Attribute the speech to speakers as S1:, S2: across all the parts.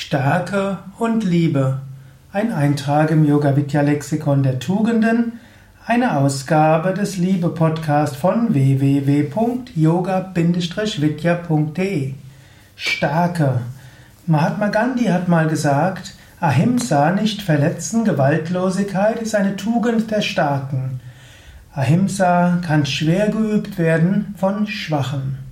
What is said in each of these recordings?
S1: Stärke und Liebe. Ein Eintrag im Yoga Vidya Lexikon der Tugenden, eine Ausgabe des Liebe Podcast von www.yoga-vidya.de. Stärke. Mahatma Gandhi hat mal gesagt, Ahimsa, nicht verletzen, Gewaltlosigkeit ist eine Tugend der Starken. Ahimsa kann schwer geübt werden von Schwachen.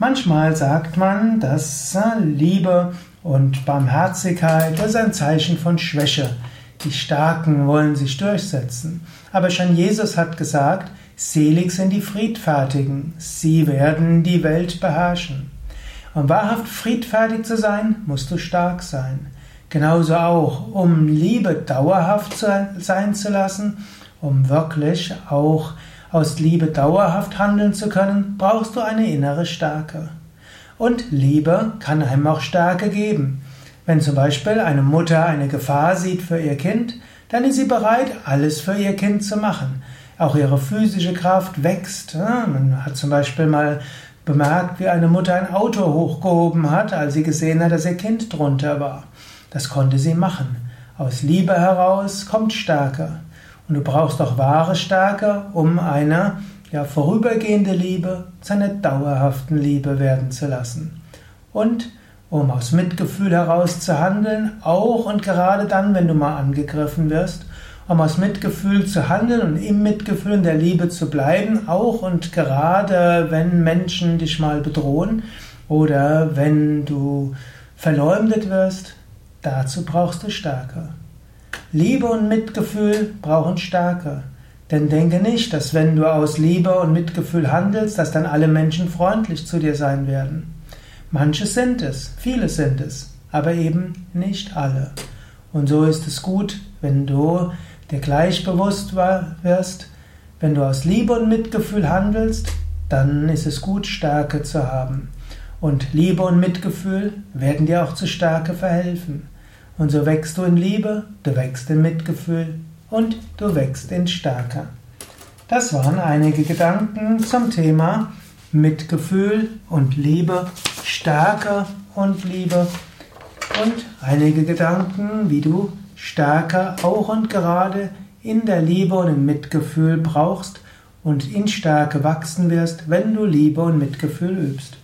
S1: Manchmal sagt man, dass Liebe und Barmherzigkeit ist ein Zeichen von Schwäche. Die Starken wollen sich durchsetzen. Aber schon Jesus hat gesagt, selig sind die Friedfertigen, sie werden die Welt beherrschen. Um wahrhaft friedfertig zu sein, musst du stark sein. Genauso auch, um Liebe dauerhaft sein zu lassen, um wirklich auch aus Liebe dauerhaft handeln zu können, brauchst du eine innere Stärke. Und Liebe kann einem auch Stärke geben. Wenn zum Beispiel eine Mutter eine Gefahr sieht für ihr Kind, dann ist sie bereit, alles für ihr Kind zu machen. Auch ihre physische Kraft wächst. Man hat zum Beispiel mal bemerkt, wie eine Mutter ein Auto hochgehoben hat, als sie gesehen hat, dass ihr Kind drunter war. Das konnte sie machen. Aus Liebe heraus kommt Stärke. Und du brauchst auch wahre Stärke, um eine ja, vorübergehende Liebe zu einer dauerhaften Liebe werden zu lassen. Und um aus Mitgefühl heraus zu handeln, auch und gerade dann, wenn du mal angegriffen wirst, um aus Mitgefühl zu handeln und im Mitgefühl in der Liebe zu bleiben, auch und gerade wenn Menschen dich mal bedrohen oder wenn du verleumdet wirst, dazu brauchst du Stärke. Liebe und Mitgefühl brauchen Stärke. Denn denke nicht, dass wenn du aus Liebe und Mitgefühl handelst, dass dann alle Menschen freundlich zu dir sein werden. Manche sind es, viele sind es, aber eben nicht alle. Und so ist es gut, wenn du dir gleich bewusst wirst, wenn du aus Liebe und Mitgefühl handelst, dann ist es gut, Stärke zu haben. Und Liebe und Mitgefühl werden dir auch zu Stärke verhelfen. Und so wächst du in Liebe, du wächst in Mitgefühl und du wächst in Stärke. Das waren einige Gedanken zum Thema Mitgefühl und Liebe, Stärke und Liebe und einige Gedanken, wie du Stärke auch und gerade in der Liebe und im Mitgefühl brauchst und in Stärke wachsen wirst, wenn du Liebe und Mitgefühl übst.